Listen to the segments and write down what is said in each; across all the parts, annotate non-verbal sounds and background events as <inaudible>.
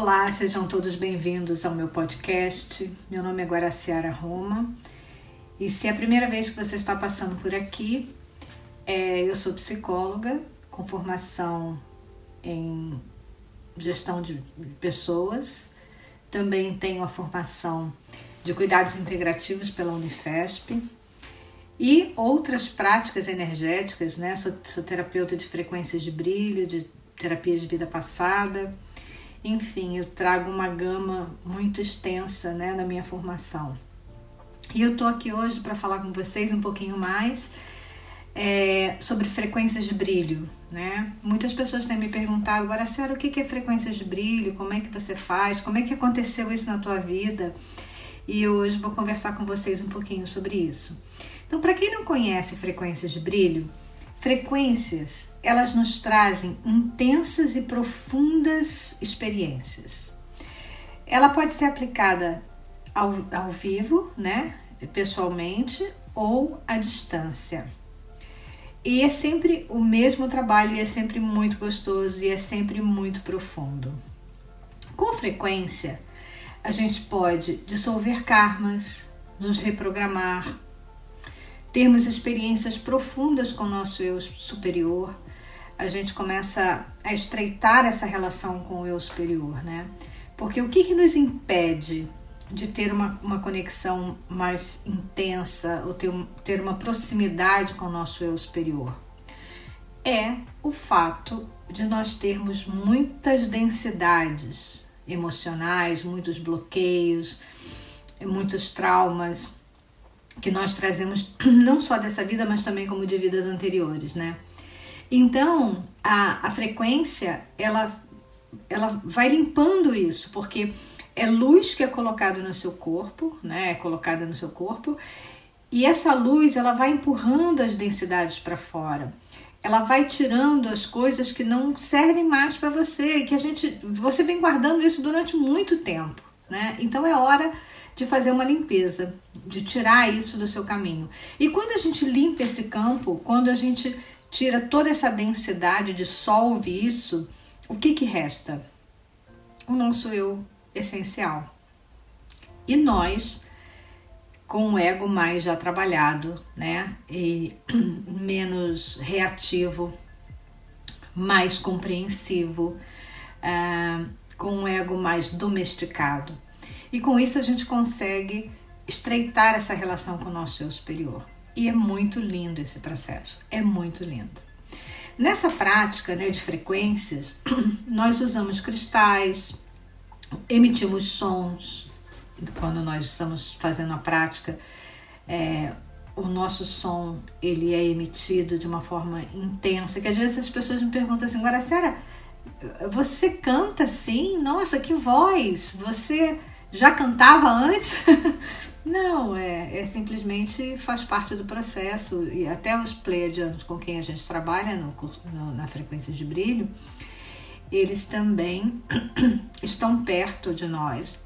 Olá, sejam todos bem-vindos ao meu podcast. Meu nome é Guaraciara Roma e se é a primeira vez que você está passando por aqui, é, eu sou psicóloga com formação em gestão de pessoas, também tenho a formação de cuidados integrativos pela Unifesp e outras práticas energéticas, né? Sou, sou terapeuta de frequências de brilho, de terapia de vida passada enfim, eu trago uma gama muito extensa né, na minha formação. E eu tô aqui hoje para falar com vocês um pouquinho mais é, sobre frequências de brilho. Né? Muitas pessoas têm me perguntado agora, Sarah, o que é frequências de brilho? Como é que você faz? Como é que aconteceu isso na tua vida? E hoje vou conversar com vocês um pouquinho sobre isso. Então, para quem não conhece frequências de brilho, Frequências, elas nos trazem intensas e profundas experiências. Ela pode ser aplicada ao, ao vivo, né, pessoalmente, ou à distância. E é sempre o mesmo trabalho, e é sempre muito gostoso, e é sempre muito profundo. Com frequência, a gente pode dissolver karmas, nos reprogramar, termos experiências profundas com o nosso eu superior, a gente começa a estreitar essa relação com o eu superior, né? Porque o que, que nos impede de ter uma, uma conexão mais intensa ou ter, ter uma proximidade com o nosso eu superior? É o fato de nós termos muitas densidades emocionais, muitos bloqueios, muitos traumas, que nós trazemos <clears throat> não só dessa vida, mas também como de vidas anteriores, né? Então, a, a frequência, ela, ela vai limpando isso, porque é luz que é colocada no seu corpo, né? É colocada no seu corpo, e essa luz, ela vai empurrando as densidades para fora. Ela vai tirando as coisas que não servem mais para você, que a gente, você vem guardando isso durante muito tempo, né? Então é hora de fazer uma limpeza, de tirar isso do seu caminho. E quando a gente limpa esse campo, quando a gente tira toda essa densidade, dissolve isso, o que que resta? O nosso eu essencial. E nós, com o ego mais já trabalhado, né, e <clears throat> menos reativo, mais compreensivo, uh, com um ego mais domesticado. E com isso a gente consegue estreitar essa relação com o nosso eu superior. E é muito lindo esse processo, é muito lindo. Nessa prática né, de frequências, <clears throat> nós usamos cristais, emitimos sons. Quando nós estamos fazendo a prática, é, o nosso som ele é emitido de uma forma intensa. Que às vezes as pessoas me perguntam assim, Sara, você canta assim? Nossa, que voz! Você já cantava antes? <laughs> Não, é, é simplesmente faz parte do processo e até os pleiadianos com quem a gente trabalha no, no, na frequência de brilho, eles também <clears throat> estão perto de nós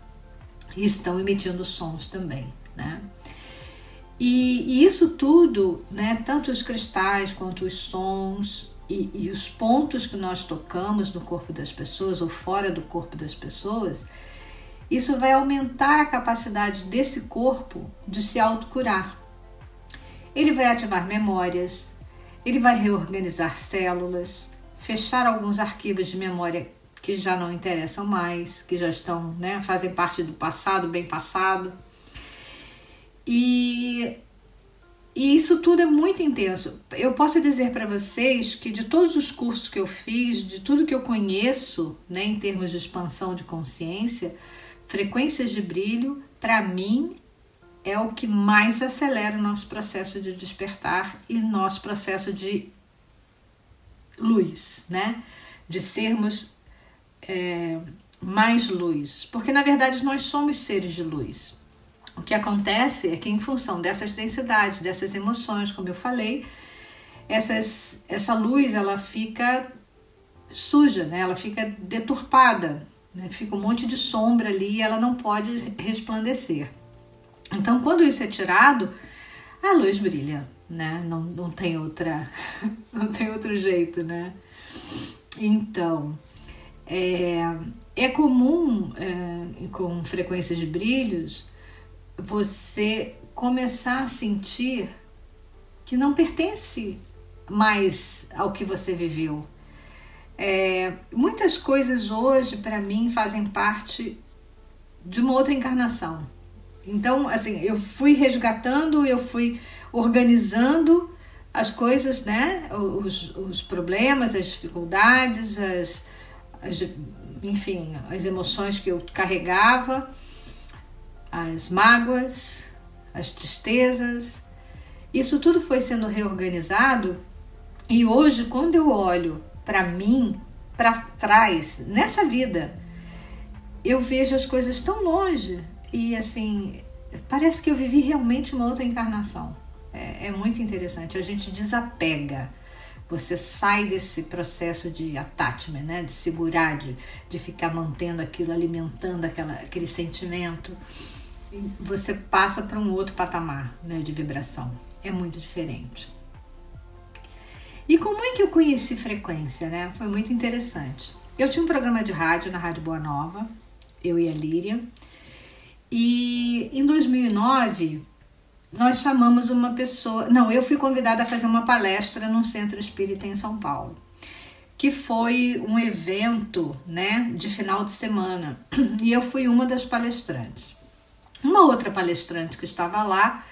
e estão emitindo sons também, né? E, e isso tudo, né, tanto os cristais quanto os sons e, e os pontos que nós tocamos no corpo das pessoas ou fora do corpo das pessoas, isso vai aumentar a capacidade desse corpo de se autocurar. Ele vai ativar memórias, ele vai reorganizar células, fechar alguns arquivos de memória que já não interessam mais, que já estão, né, fazem parte do passado, bem passado. E, e isso tudo é muito intenso. Eu posso dizer para vocês que de todos os cursos que eu fiz, de tudo que eu conheço, né, em termos de expansão de consciência, Frequências de brilho, para mim, é o que mais acelera o nosso processo de despertar e nosso processo de luz, né? De sermos é, mais luz. Porque na verdade nós somos seres de luz. O que acontece é que, em função dessas densidades, dessas emoções, como eu falei, essas, essa luz ela fica suja, né? ela fica deturpada, né? Fica um monte de sombra ali e ela não pode resplandecer. Então, quando isso é tirado, a luz brilha, né? Não, não tem outra, <laughs> não tem outro jeito, né? Então, é, é comum, é, com frequências de brilhos, você começar a sentir que não pertence mais ao que você viveu. É, muitas coisas hoje, para mim, fazem parte de uma outra encarnação. Então, assim, eu fui resgatando, eu fui organizando as coisas, né? Os, os problemas, as dificuldades, as, as, enfim, as emoções que eu carregava, as mágoas, as tristezas. Isso tudo foi sendo reorganizado e hoje, quando eu olho para mim, para trás, nessa vida, eu vejo as coisas tão longe e assim, parece que eu vivi realmente uma outra encarnação. É, é muito interessante. A gente desapega. Você sai desse processo de attachment, né? de segurar, de, de ficar mantendo aquilo, alimentando aquela, aquele sentimento. Você passa para um outro patamar né? de vibração. É muito diferente. E como é que eu conheci frequência, né? Foi muito interessante. Eu tinha um programa de rádio na Rádio Boa Nova, eu e a Líria. E em 2009, nós chamamos uma pessoa. Não, eu fui convidada a fazer uma palestra num centro espírita em São Paulo, que foi um evento né, de final de semana. <clears throat> E eu fui uma das palestrantes. Uma outra palestrante que estava lá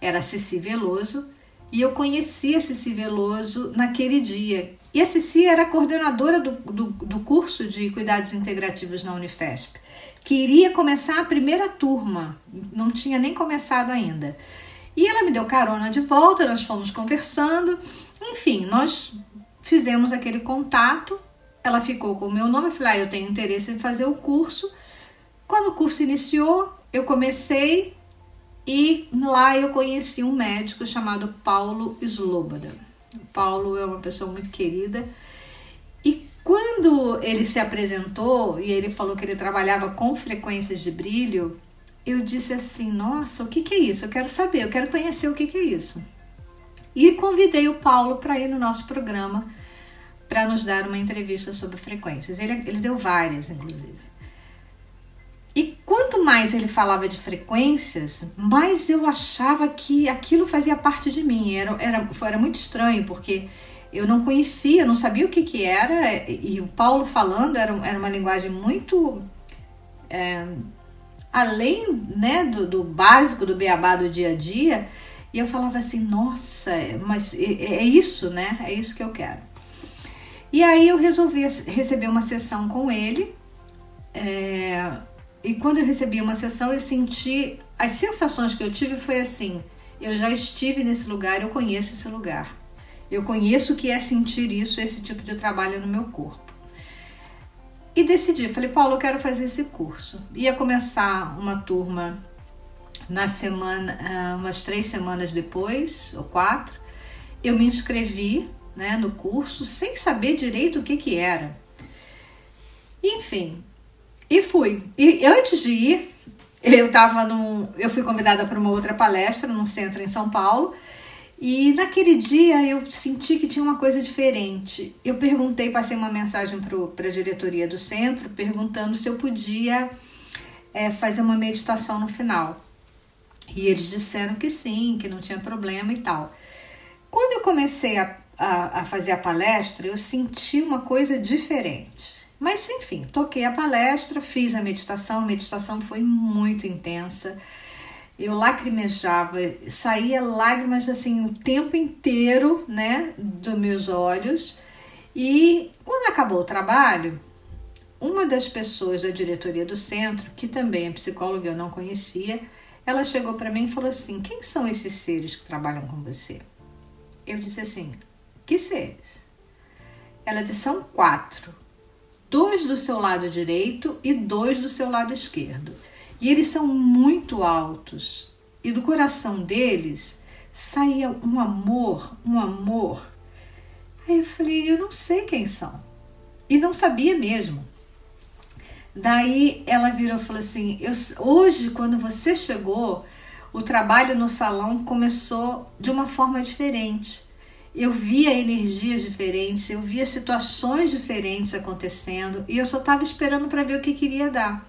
era Ceci Veloso, e eu conheci a Ceci Veloso naquele dia. E a Ceci era coordenadora do, do, do curso de Cuidados Integrativos na Unifesp, que iria começar a primeira turma, não tinha nem começado ainda. E ela me deu carona de volta, nós fomos conversando, enfim, nós fizemos aquele contato. Ela ficou com o meu nome, eu falei, ah, eu tenho interesse em fazer o curso. Quando o curso iniciou, eu comecei e lá eu conheci um médico chamado Paulo Sloboda. O Paulo é uma pessoa muito querida. E quando ele se apresentou e ele falou que ele trabalhava com frequências de brilho, eu disse assim: Nossa, o que, que é isso? Eu quero saber, eu quero conhecer o que, que é isso. E convidei o Paulo para ir no nosso programa para nos dar uma entrevista sobre frequências. Ele, ele deu várias, inclusive. Mais ele falava de frequências, mais eu achava que aquilo fazia parte de mim. Era, era, era muito estranho, porque eu não conhecia, não sabia o que, que era, e o Paulo falando era, era uma linguagem muito. É, além né, do, do, básico, do beabá do dia a dia, e eu falava assim: nossa, mas é, é isso, né? É isso que eu quero. E aí eu resolvi receber uma sessão com ele. É, e quando eu recebi uma sessão, eu senti. As sensações que eu tive foi assim: eu já estive nesse lugar, eu conheço esse lugar. Eu conheço o que é sentir isso, esse tipo de trabalho no meu corpo. E decidi, falei, Paulo, eu quero fazer esse curso. Ia começar uma turma na semana, ah, umas três semanas depois, ou quatro. Eu me inscrevi né, no curso sem saber direito o que, que era. Enfim, e fui. E antes de ir, eu tava num. Eu fui convidada para uma outra palestra num centro em São Paulo. E naquele dia eu senti que tinha uma coisa diferente. Eu perguntei, passei uma mensagem para a diretoria do centro perguntando se eu podia é, fazer uma meditação no final. E eles disseram que sim, que não tinha problema e tal. Quando eu comecei a, a, a fazer a palestra, eu senti uma coisa diferente. Mas enfim, toquei a palestra, fiz a meditação, a meditação foi muito intensa. Eu lacrimejava, saía lágrimas assim o tempo inteiro, né, dos meus olhos. E quando acabou o trabalho, uma das pessoas da diretoria do centro, que também é psicóloga, eu não conhecia, ela chegou para mim e falou assim: "Quem são esses seres que trabalham com você?" Eu disse assim: "Que seres?" Ela disse: "São quatro dois do seu lado direito e dois do seu lado esquerdo. E eles são muito altos. E do coração deles saía um amor, um amor. Aí eu falei, eu não sei quem são. E não sabia mesmo. Daí ela virou e falou assim: eu, hoje, quando você chegou, o trabalho no salão começou de uma forma diferente. Eu via energias diferentes, eu via situações diferentes acontecendo e eu só estava esperando para ver o que queria dar,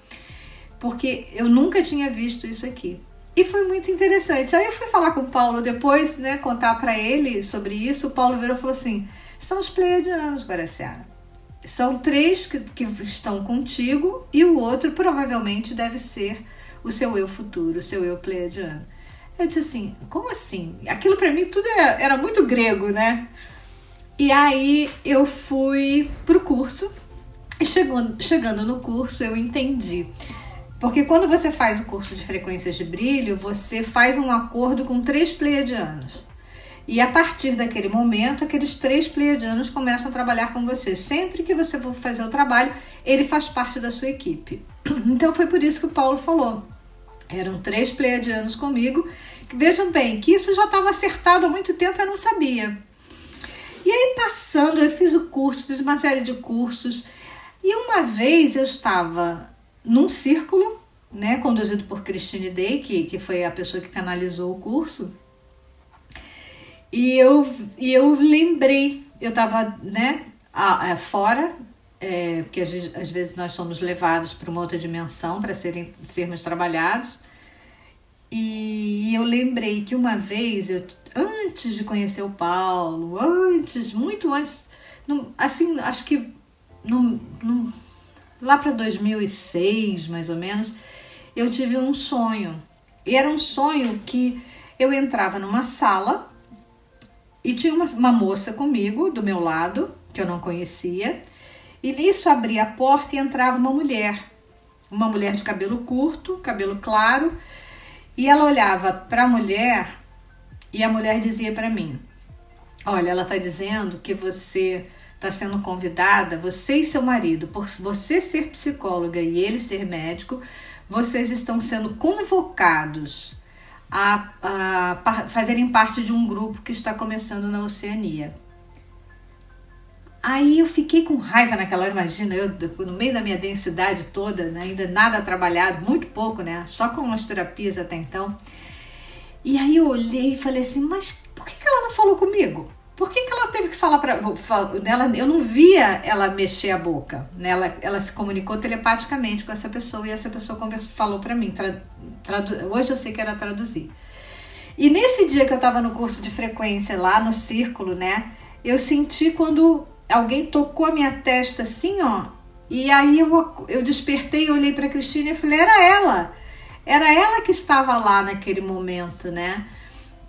porque eu nunca tinha visto isso aqui. E foi muito interessante. Aí eu fui falar com o Paulo depois, né, contar para ele sobre isso. O Paulo virou e falou assim: são os pleiadianos, Guaraciara. São três que, que estão contigo e o outro provavelmente deve ser o seu eu futuro, o seu eu pleiadiano. Eu disse assim: como assim? Aquilo para mim tudo era, era muito grego, né? E aí eu fui pro curso e chegando, chegando no curso eu entendi porque quando você faz o curso de frequências de brilho, você faz um acordo com três pleiadianos. E a partir daquele momento, aqueles três pleiadianos começam a trabalhar com você. Sempre que você for fazer o trabalho, ele faz parte da sua equipe. <clears throat> Então foi por isso que o Paulo falou. Eram três pleiadianos comigo. Vejam bem, que isso já estava acertado há muito tempo, eu não sabia. E aí, passando, eu fiz o curso, fiz uma série de cursos. E uma vez eu estava num círculo, né, conduzido por Christine Day, que, que foi a pessoa que canalizou o curso. E eu, e eu lembrei, eu estava né, a, a, fora, é, porque às vezes, às vezes nós somos levados para uma outra dimensão para serem, sermos trabalhados. E eu lembrei que uma vez, eu, antes de conhecer o Paulo, antes, muito antes, assim, acho que não, não lá para 2006, mais ou menos, eu tive um sonho. E era um sonho que eu entrava numa sala e tinha uma, uma moça comigo do meu lado, que eu não conhecia, e nisso abria a porta e entrava uma mulher. Uma mulher de cabelo curto, cabelo claro, e ela olhava para a mulher e a mulher dizia para mim: Olha, ela está dizendo que você está sendo convidada, você e seu marido, por você ser psicóloga e ele ser médico, vocês estão sendo convocados a, a, fazerem parte de um grupo que está começando na Oceania. Aí eu fiquei com raiva naquela hora, imagina, eu no meio da minha densidade toda, né, ainda nada trabalhado, muito pouco, né? Só com as terapias até então. E aí eu olhei e falei assim, mas por que ela não falou comigo? Por que, que ela teve que falar para ela? Eu não via ela mexer a boca. Né? Ela, ela se comunicou telepaticamente com essa pessoa e essa pessoa conversou, falou para mim. Tra, tradu, hoje eu sei que era traduzir. E nesse dia que eu estava no curso de frequência lá no círculo, né? Eu senti quando alguém tocou a minha testa assim, ó. E aí eu, eu despertei, olhei para Cristina e falei: era ela. Era ela que estava lá naquele momento, né?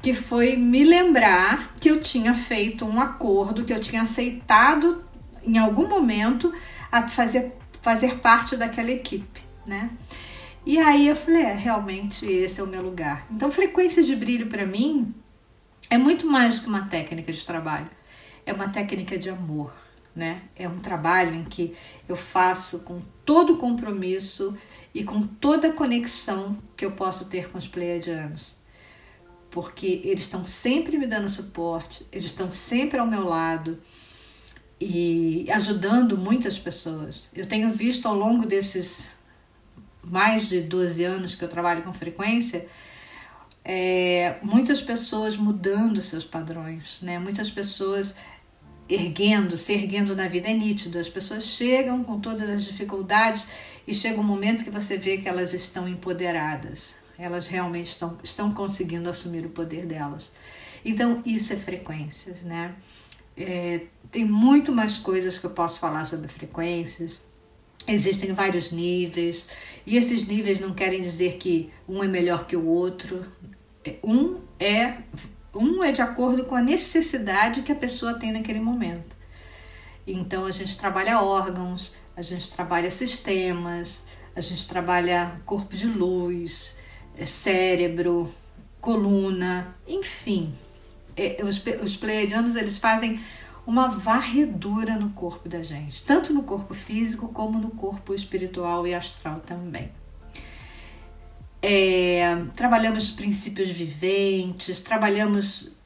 que foi me lembrar que eu tinha feito um acordo, que eu tinha aceitado em algum momento a fazer, fazer parte daquela equipe, né? E aí eu falei, é, realmente esse é o meu lugar. Então, frequência de brilho para mim é muito mais que uma técnica de trabalho, é uma técnica de amor, né? É um trabalho em que eu faço com todo o compromisso e com toda a conexão que eu posso ter com os pleiadianos porque eles estão sempre me dando suporte, eles estão sempre ao meu lado e ajudando muitas pessoas. Eu tenho visto ao longo desses mais de 12 anos que eu trabalho com frequência, é, muitas pessoas mudando seus padrões, né? muitas pessoas erguendo, se erguendo na vida. É nítido, as pessoas chegam com todas as dificuldades e chega um momento que você vê que elas estão empoderadas, elas realmente estão, estão conseguindo assumir o poder delas. Então, isso é frequências, né? É, tem muito mais coisas que eu posso falar sobre frequências. Existem vários níveis, e esses níveis não querem dizer que um é melhor que o outro. É, um é um é de acordo com a necessidade que a pessoa tem naquele momento. Então a gente trabalha órgãos, a gente trabalha sistemas, a gente trabalha corpo de luz, é cérebro, coluna, enfim. É, os, os pleiadianos eles fazem uma varredura no corpo da gente, tanto no corpo físico como no corpo espiritual e astral também. É, trabalhamos princípios viventes, trabalhamos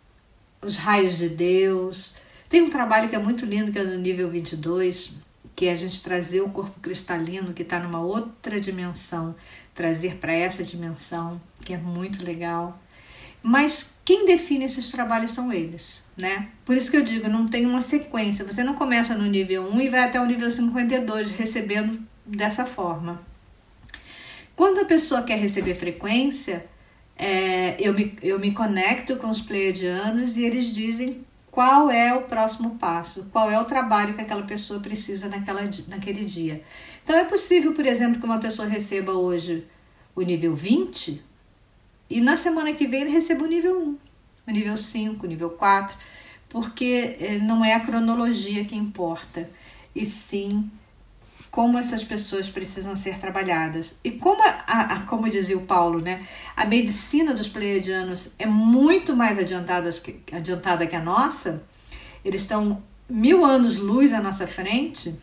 os raios de Deus. Tem um trabalho que é muito lindo, que é no nível 22, que é a gente trazer o corpo cristalino que está numa outra dimensão, trazer para essa dimensão, que é muito legal. Mas quem define esses trabalhos são eles, né? Por isso que eu digo, não tem uma sequência. Você não começa no nível 1 e vai até o nível 52 recebendo dessa forma. Quando a pessoa quer receber frequência, é, eu, me, eu me conecto com os pleiadianos e eles dizem qual é o próximo passo, qual é o trabalho que aquela pessoa precisa naquela, naquele dia. Então é possível, por exemplo, que uma pessoa receba hoje o nível 20 e na semana que vem ele receba o nível 1, o nível 5, o nível 4, porque é, não é a cronologia que importa, e sim como essas pessoas precisam ser trabalhadas. E como, a, a, como dizia o Paulo, né, a medicina dos pleiadianos é muito mais adiantada que, adiantada que a nossa, eles estão mil anos luz à nossa frente,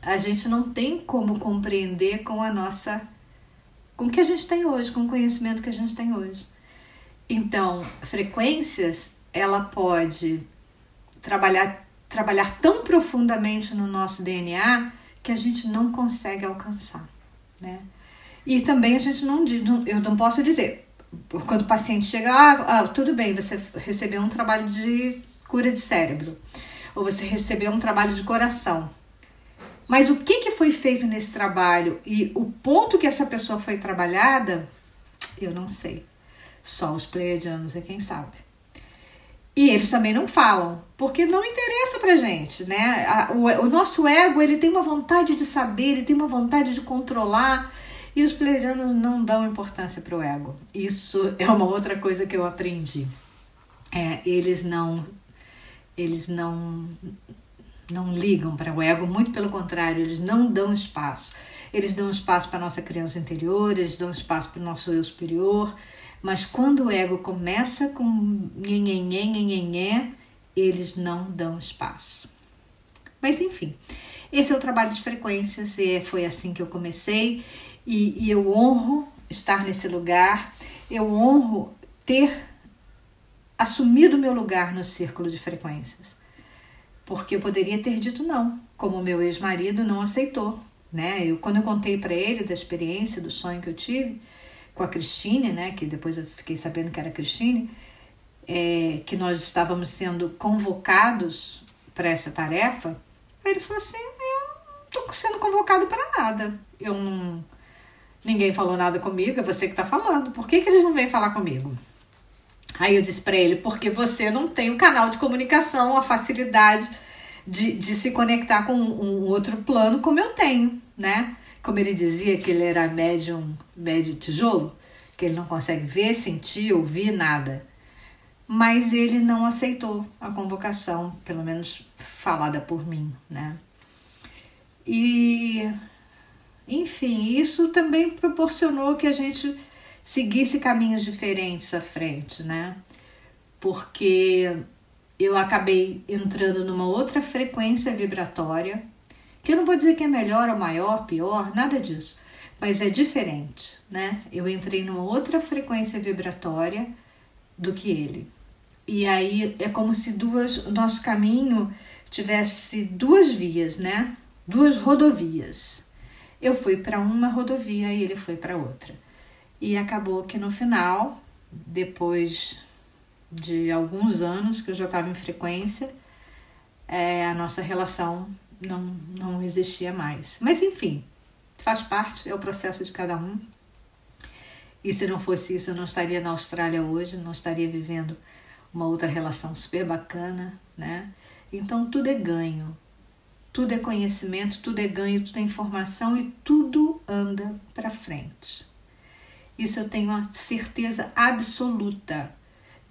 a gente não tem como compreender com a nossa com o que a gente tem hoje, com o conhecimento que a gente tem hoje. Então, frequências, ela pode trabalhar trabalhar tão profundamente no nosso DNA que a gente não consegue alcançar, né? E também a gente não, eu não posso dizer, quando o paciente chega, ah, ah, tudo bem, você recebeu um trabalho de cura de cérebro, ou você recebeu um trabalho de coração. Mas o que, que foi feito nesse trabalho e o ponto que essa pessoa foi trabalhada, eu não sei. Só os pleiadianos é quem sabe. E eles também não falam, porque não interessa pra gente, né? O, o nosso ego, ele tem uma vontade de saber, ele tem uma vontade de controlar, e os pleiadianos não dão importância pro ego. Isso é uma outra coisa que eu aprendi. É, eles não eles não não ligam para o ego, muito pelo contrário, eles não dão espaço. Eles dão espaço para a nossa criança interior, eles dão espaço para o nosso eu superior, mas quando o ego começa com nhenhenhé, eles não dão espaço. Mas enfim, esse é o trabalho de frequências e foi assim que eu comecei e, e eu honro estar nesse lugar, eu honro ter assumido meu lugar no círculo de frequências, porque eu poderia ter dito não, como meu ex-marido não aceitou, né? Eu quando eu contei para ele da experiência, do sonho que eu tive, com a Cristine, né, que depois eu fiquei sabendo que era a Cristine, é, que nós estávamos sendo convocados para essa tarefa, aí ele falou assim: Eu não estou sendo convocado para nada. Eu não. Ninguém falou nada comigo, é você que está falando. Por que, que eles não vêm falar comigo? Aí eu disse para ele: Porque você não tem um canal de comunicação, a facilidade de, de se conectar com um outro plano como eu tenho, né? Como ele dizia que ele era médium, médio tijolo, que ele não consegue ver, sentir, ouvir nada. Mas ele não aceitou a convocação, pelo menos falada por mim, né? E, enfim, isso também proporcionou que a gente seguisse caminhos diferentes à frente, né? Porque eu acabei entrando numa outra frequência vibratória que eu não vou dizer que é melhor ou maior, pior, nada disso, mas é diferente, né? Eu entrei numa outra frequência vibratória do que ele. E aí é como se duas, o nosso caminho tivesse duas vias, né? Duas rodovias. Eu fui para uma rodovia e ele foi para outra. E acabou que no final, depois de alguns anos que eu já estava em frequência, é, a nossa relação não, não existia mais. Mas enfim, faz parte, é o processo de cada um. E se não fosse isso, eu não estaria na Austrália hoje, não estaria vivendo uma outra relação super bacana, né? Então tudo é ganho. Tudo é conhecimento, tudo é ganho, tudo é informação e tudo anda para frente. Isso eu tenho uma certeza absoluta.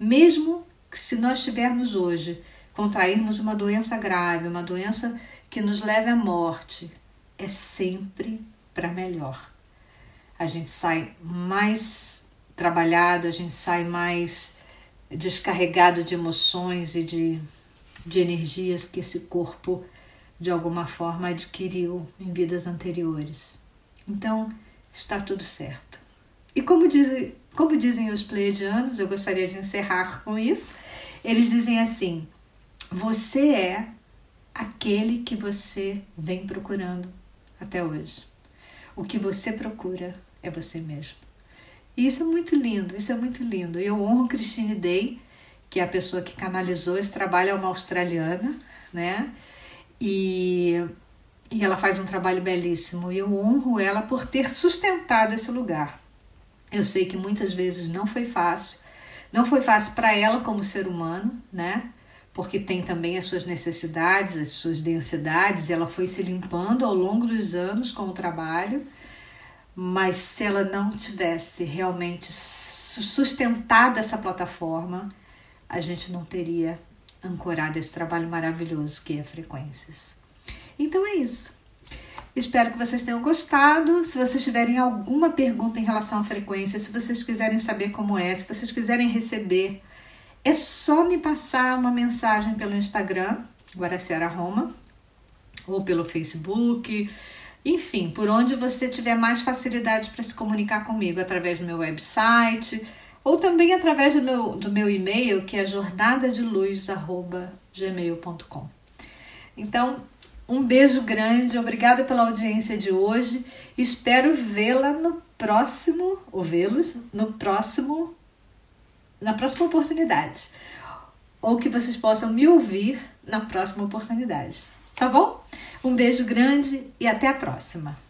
Mesmo que se nós tivermos hoje contrairmos uma doença grave, uma doença que nos leve à morte é sempre para melhor. A gente sai mais trabalhado, a gente sai mais descarregado de emoções e de, de energias que esse corpo de alguma forma adquiriu em vidas anteriores. Então, está tudo certo. E como dizem, como dizem os pleiadianos, eu gostaria de encerrar com isso, eles dizem assim: você é aquele que você vem procurando até hoje. O que você procura é você mesmo. E isso é muito lindo, isso é muito lindo. Eu honro Christine Day, que é a pessoa que canalizou esse trabalho, é uma australiana, né? E, e ela faz um trabalho belíssimo. E eu honro ela por ter sustentado esse lugar. Eu sei que muitas vezes não foi fácil, não foi fácil para ela como ser humano, né? Porque tem também as suas necessidades, as suas densidades, ela foi se limpando ao longo dos anos com o trabalho, mas se ela não tivesse realmente sustentado essa plataforma, a gente não teria ancorado esse trabalho maravilhoso que é Frequências. Então é isso. Espero que vocês tenham gostado. Se vocês tiverem alguma pergunta em relação à frequência, se vocês quiserem saber como é, se vocês quiserem receber, é só me passar uma mensagem pelo Instagram, Guaraciara Roma, ou pelo Facebook, enfim, por onde você tiver mais facilidade para se comunicar comigo, através do meu website, ou também através do meu, do meu e-mail, que é jornadadeluz.gmail.com. Então, um beijo grande, obrigada pela audiência de hoje. Espero vê-la no próximo, ou vê-los no próximo, na próxima oportunidade. Ou que vocês possam me ouvir na próxima oportunidade. Tá bom? Um beijo grande e até a próxima.